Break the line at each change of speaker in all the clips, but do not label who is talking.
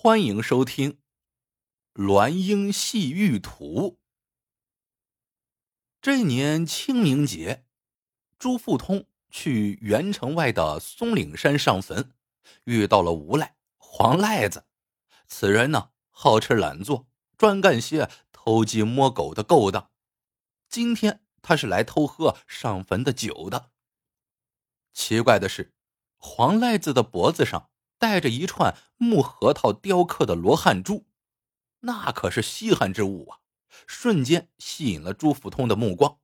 欢迎收听《鸾鹰戏玉图》。这年清明节，朱富通去元城外的松岭山上坟，遇到了无赖黄赖子。此人呢，好吃懒做，专干些偷鸡摸狗的勾当。今天他是来偷喝上坟的酒的。奇怪的是，黄赖子的脖子上。带着一串木核桃雕刻的罗汉珠，那可是稀罕之物啊！瞬间吸引了朱富通的目光。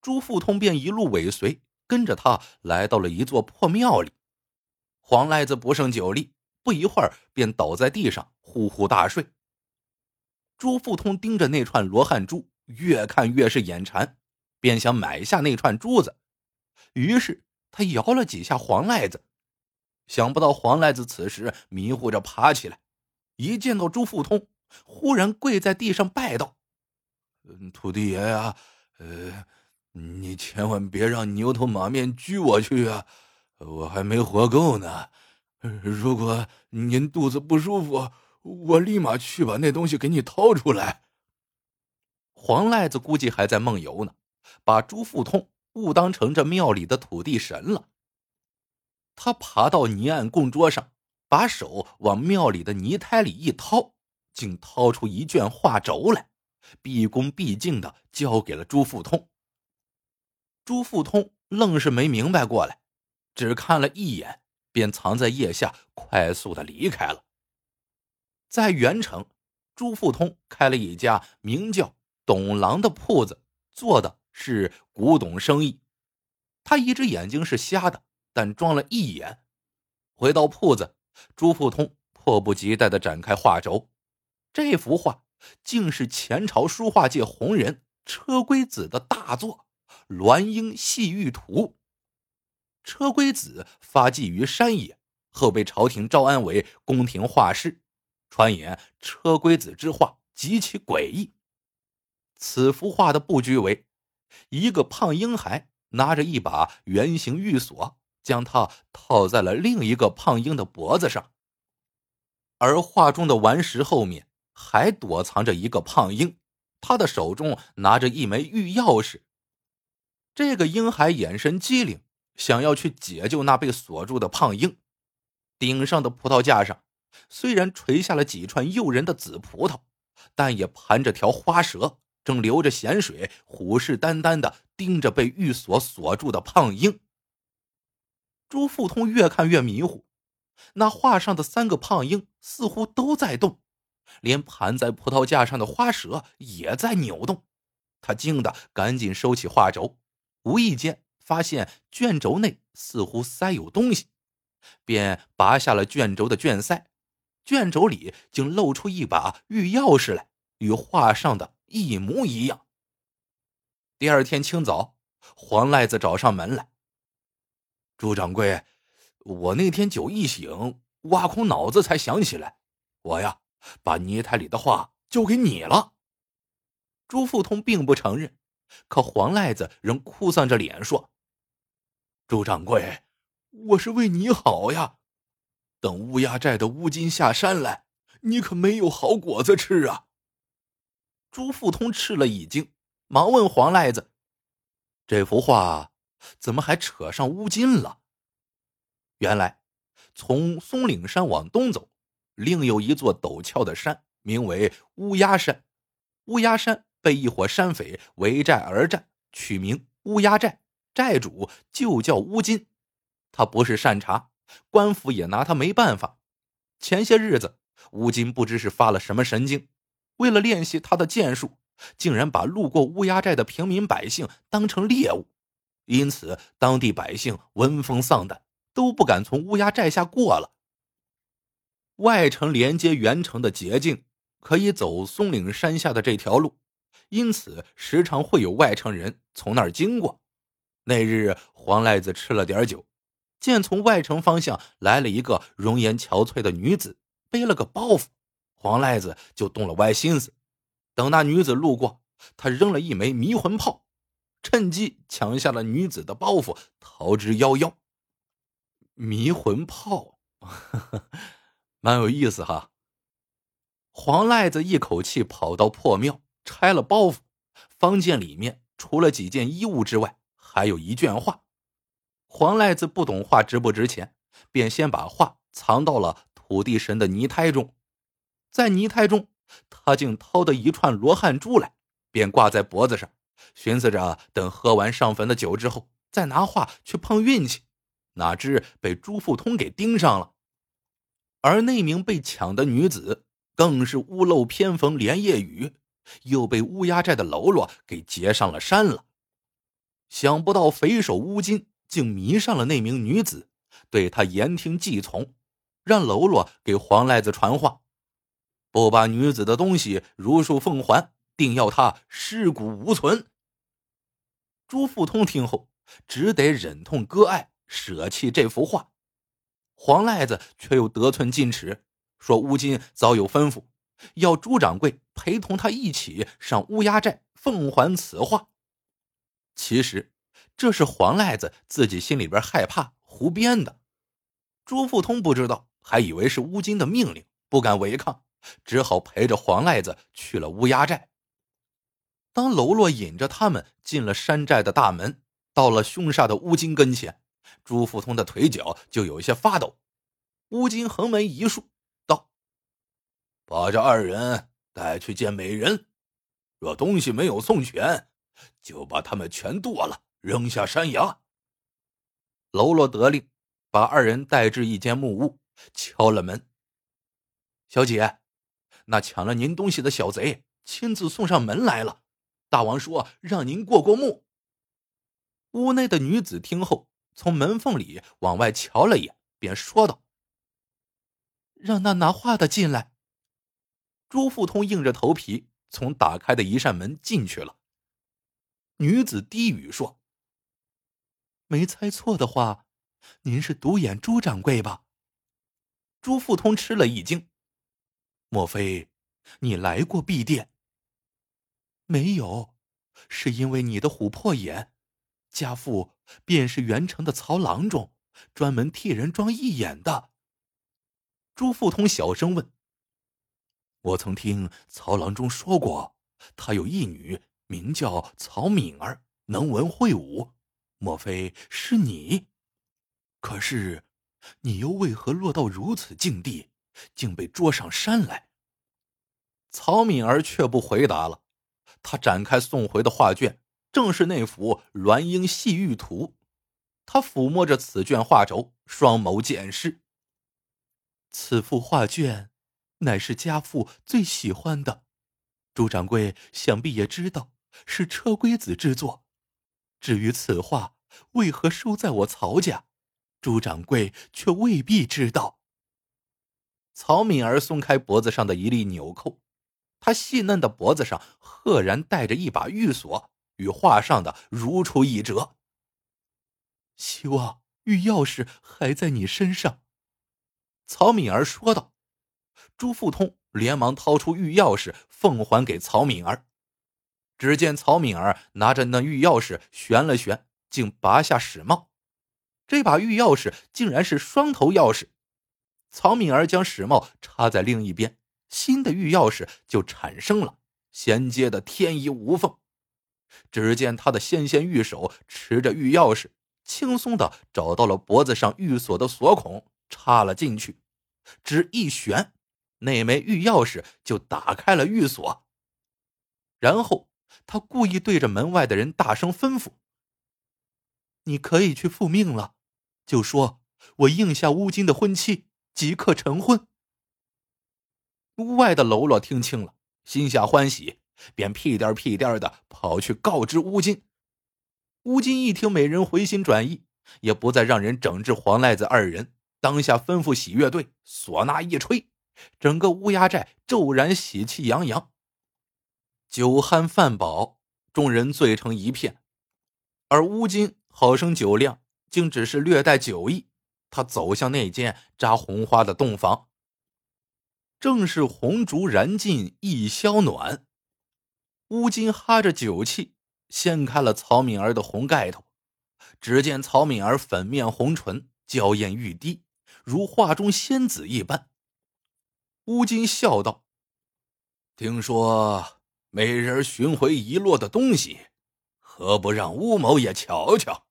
朱富通便一路尾随，跟着他来到了一座破庙里。黄赖子不胜酒力，不一会儿便倒在地上呼呼大睡。朱富通盯着那串罗汉珠，越看越是眼馋，便想买下那串珠子。于是他摇了几下黄赖子。想不到黄赖子此时迷糊着爬起来，一见到朱富通，忽然跪在地上拜道：“
土地爷呀，呃，你千万别让牛头马面拘我去啊！我还没活够呢。如果您肚子不舒服，我立马去把那东西给你掏出来。”
黄赖子估计还在梦游呢，把朱富通误当成这庙里的土地神了。他爬到泥案供桌上，把手往庙里的泥胎里一掏，竟掏出一卷画轴来，毕恭毕敬的交给了朱富通。朱富通愣是没明白过来，只看了一眼，便藏在腋下，快速的离开了。在元城，朱富通开了一家名叫“董郎”的铺子，做的是古董生意。他一只眼睛是瞎的。但装了一眼，回到铺子，朱富通迫不及待的展开画轴。这幅画竟是前朝书画界红人车龟子的大作《鸾鹰戏玉图》。车龟子发迹于山野，后被朝廷招安为宫廷画师。传言车龟子之画极其诡异。此幅画的布局为：一个胖婴孩拿着一把圆形玉锁。将它套在了另一个胖鹰的脖子上，而画中的顽石后面还躲藏着一个胖鹰，他的手中拿着一枚玉钥匙。这个婴孩眼神机灵，想要去解救那被锁住的胖鹰。顶上的葡萄架上虽然垂下了几串诱人的紫葡萄，但也盘着条花蛇，正流着咸水，虎视眈眈的盯着被玉锁锁住的胖鹰。朱富通越看越迷糊，那画上的三个胖鹰似乎都在动，连盘在葡萄架上的花蛇也在扭动。他惊得赶紧收起画轴，无意间发现卷轴内似乎塞有东西，便拔下了卷轴的卷塞，卷轴里竟露出一把玉钥匙来，与画上的一模一样。第二天清早，黄赖子找上门来。
朱掌柜，我那天酒一醒，挖空脑子才想起来，我呀把泥胎里的画交给你了。
朱富通并不承认，可黄赖子仍哭丧着脸说：“
朱掌柜，我是为你好呀，等乌鸦寨的乌金下山来，你可没有好果子吃啊。”
朱富通吃了一惊，忙问黄赖子：“这幅画？”怎么还扯上乌金了？原来，从松岭山往东走，另有一座陡峭的山，名为乌鸦山。乌鸦山被一伙山匪围寨而战，取名乌鸦寨，寨主就叫乌金。他不是善茬，官府也拿他没办法。前些日子，乌金不知是发了什么神经，为了练习他的剑术，竟然把路过乌鸦寨的平民百姓当成猎物。因此，当地百姓闻风丧胆，都不敢从乌鸦寨下过了。外城连接元城的捷径可以走松岭山下的这条路，因此时常会有外城人从那儿经过。那日，黄赖子吃了点酒，见从外城方向来了一个容颜憔悴的女子，背了个包袱，黄赖子就动了歪心思。等那女子路过，他扔了一枚迷魂炮。趁机抢下了女子的包袱，逃之夭夭。迷魂炮，呵 呵蛮有意思哈。黄赖子一口气跑到破庙，拆了包袱，方见里面除了几件衣物之外，还有一卷画。黄赖子不懂画值不值钱，便先把画藏到了土地神的泥胎中。在泥胎中，他竟掏得一串罗汉珠来，便挂在脖子上，寻思着等喝完上坟的酒之后，再拿画去碰运气。哪知被朱富通给盯上了，而那名被抢的女子更是屋漏偏逢连夜雨，又被乌鸦寨的喽啰给劫上了山了。想不到匪首乌金竟迷上了那名女子，对她言听计从，让喽啰给黄赖子传话，不把女子的东西如数奉还，定要他尸骨无存。朱富通听后，只得忍痛割爱。舍弃这幅画，黄赖子却又得寸进尺，说乌金早有吩咐，要朱掌柜陪同他一起上乌鸦寨奉还此画。其实这是黄赖子自己心里边害怕，胡编的。朱富通不知道，还以为是乌金的命令，不敢违抗，只好陪着黄赖子去了乌鸦寨。当喽啰引着他们进了山寨的大门，到了凶煞的乌金跟前。朱富通的腿脚就有些发抖，乌金横眉一竖，道：“把这二人带去见美人，若东西没有送全，就把他们全剁了，扔下山崖。”喽啰得令，把二人带至一间木屋，敲了门。小姐，那抢了您东西的小贼亲自送上门来了，大王说让您过过目。屋内的女子听后。从门缝里往外瞧了一眼，便说道：“让那拿画的进来。”朱富通硬着头皮从打开的一扇门进去了。女子低语说：“没猜错的话，您是独眼朱掌柜吧？”朱富通吃了一惊：“莫非你来过敝店？”“没有，是因为你的琥珀眼。”家父便是元城的曹郎中，专门替人装义眼的。朱富通小声问：“我曾听曹郎中说过，他有一女，名叫曹敏儿，能文会武，莫非是你？可是，你又为何落到如此境地，竟被捉上山来？”曹敏儿却不回答了，他展开送回的画卷。正是那幅《鸾鹰戏玉图》，他抚摸着此卷画轴，双眸见视。此幅画卷，乃是家父最喜欢的。朱掌柜想必也知道，是车龟子之作。至于此画为何收在我曹家，朱掌柜却未必知道。曹敏儿松开脖子上的一粒纽扣，他细嫩的脖子上赫然带着一把玉锁。与画上的如出一辙。希望玉钥匙还在你身上，曹敏儿说道。朱富通连忙掏出玉钥匙，奉还给曹敏儿。只见曹敏儿拿着那玉钥匙旋了旋，竟拔下矢帽。这把玉钥匙竟然是双头钥匙。曹敏儿将矢帽插在另一边，新的玉钥匙就产生了，衔接的天衣无缝。只见他的纤纤玉手持着玉钥匙，轻松的找到了脖子上玉锁的锁孔，插了进去，只一旋，那枚玉钥匙就打开了玉锁。然后他故意对着门外的人大声吩咐：“你可以去复命了，就说我应下乌金的婚期，即刻成婚。”屋外的喽啰听清了，心下欢喜。便屁颠屁颠的跑去告知乌金。乌金一听美人回心转意，也不再让人整治黄赖子二人，当下吩咐喜乐队唢呐一吹，整个乌鸦寨骤然喜气洋洋。酒酣饭饱，众人醉成一片，而乌金好生酒量，竟只是略带酒意。他走向那间扎红花的洞房，正是红烛燃尽一宵暖。乌金哈着酒气，掀开了曹敏儿的红盖头，只见曹敏儿粉面红唇，娇艳欲滴，如画中仙子一般。乌金笑道：“
听说美人寻回遗落的东西，何不让乌某也瞧瞧？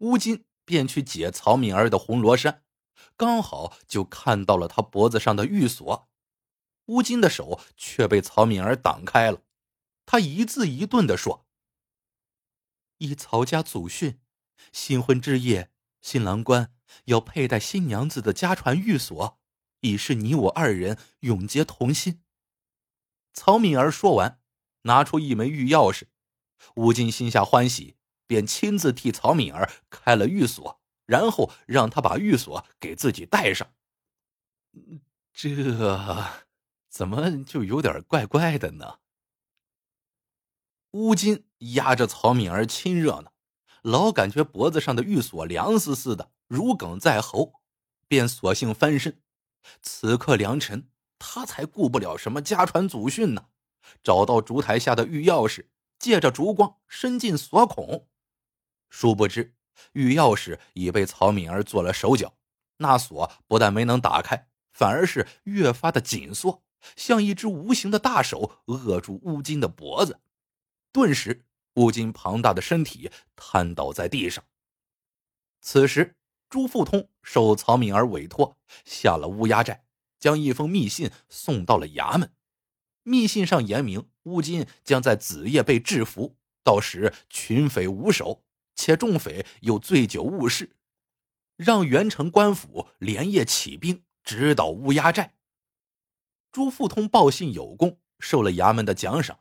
乌金便去解曹敏儿的红罗衫，刚好就看到了他脖子上的玉锁。乌金的手却被曹敏儿挡开了，他一字一顿的说：“依曹家祖训，新婚之夜，新郎官要佩戴新娘子的家传玉锁，以示你我二人永结同心。”曹敏儿说完，拿出一枚玉钥匙。乌金心下欢喜，便亲自替曹敏儿开了玉锁，然后让他把玉锁给自己戴上。这。怎么就有点怪怪的呢？乌金压着曹敏儿亲热呢，老感觉脖子上的玉锁凉丝丝的，如鲠在喉，便索性翻身。此刻良辰，他才顾不了什么家传祖训呢，找到烛台下的玉钥匙，借着烛光伸进锁孔。殊不知，玉钥匙已被曹敏儿做了手脚，那锁不但没能打开，反而是越发的紧缩。像一只无形的大手扼住乌金的脖子，顿时乌金庞大的身体瘫倒在地上。此时，朱富通受曹敏儿委托下了乌鸦寨，将一封密信送到了衙门。密信上言明，乌金将在子夜被制服，到时群匪无首，且众匪又醉酒误事，让元城官府连夜起兵直捣乌鸦寨。朱富通报信有功，受了衙门的奖赏。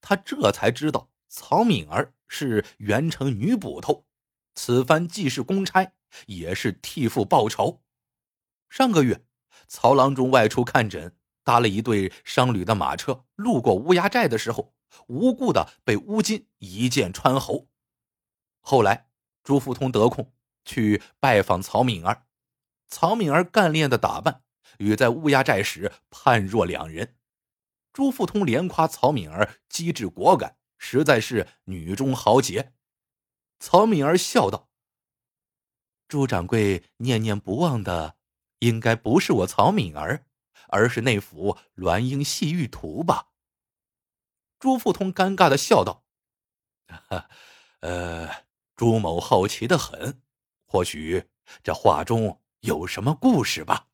他这才知道曹敏儿是元城女捕头，此番既是公差，也是替父报仇。上个月，曹郎中外出看诊，搭了一对商旅的马车，路过乌鸦寨的时候，无故的被乌金一剑穿喉。后来，朱富通得空去拜访曹敏儿，曹敏儿干练的打扮。与在乌鸦寨时判若两人，朱富通连夸曹敏儿机智果敢，实在是女中豪杰。曹敏儿笑道：“朱掌柜念念不忘的，应该不是我曹敏儿，而是那幅鸾鹰戏玉图吧？”朱富通尴尬的笑道：“哈 呃，朱某好奇的很，或许这画中有什么故事吧？”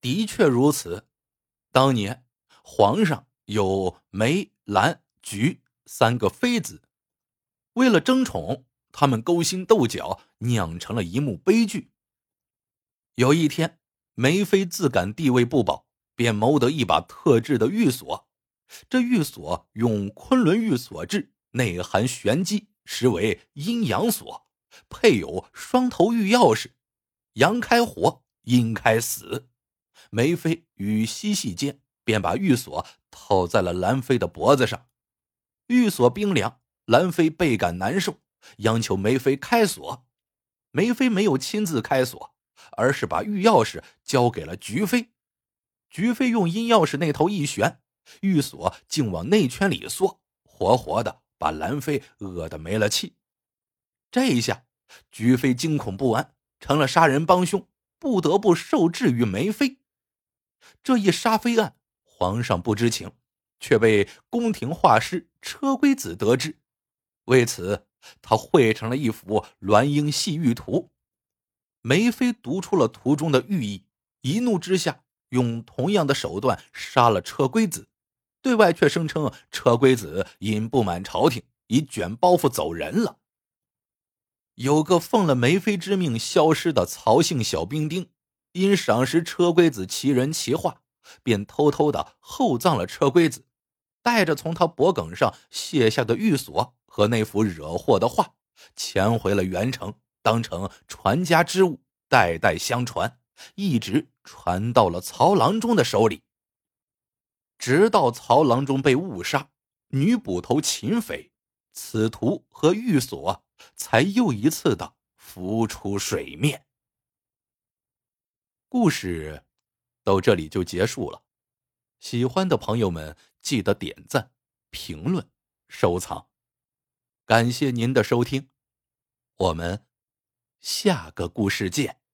的确如此，当年皇上有梅、兰、菊三个妃子，为了争宠，他们勾心斗角，酿成了一幕悲剧。有一天，梅妃自感地位不保，便谋得一把特制的玉锁。这玉锁用昆仑玉锁制，内含玄机，实为阴阳锁，配有双头玉钥匙，阳开活，阴开死。梅妃与嬉戏间，便把玉锁套在了兰妃的脖子上。玉锁冰凉，兰妃倍感难受，央求梅妃开锁。梅妃没有亲自开锁，而是把玉钥匙交给了菊妃。菊妃用阴钥匙那头一旋，玉锁竟往内圈里缩，活活的把兰妃饿得没了气。这一下，菊妃惊恐不安，成了杀人帮凶，不得不受制于梅妃。这一杀妃案，皇上不知情，却被宫廷画师车龟子得知。为此，他绘成了一幅鸾鹰戏玉图。梅妃读出了图中的寓意，一怒之下，用同样的手段杀了车龟子，对外却声称车龟子因不满朝廷，已卷包袱走人了。有个奉了梅妃之命消失的曹姓小兵丁。因赏识车龟子奇人奇画，便偷偷的厚葬了车龟子，带着从他脖颈上卸下的玉锁和那幅惹祸的画，潜回了元城，当成传家之物，代代相传，一直传到了曹郎中的手里。直到曹郎中被误杀，女捕头秦匪，此图和玉锁才又一次的浮出水面。故事到这里就结束了，喜欢的朋友们记得点赞、评论、收藏，感谢您的收听，我们下个故事见。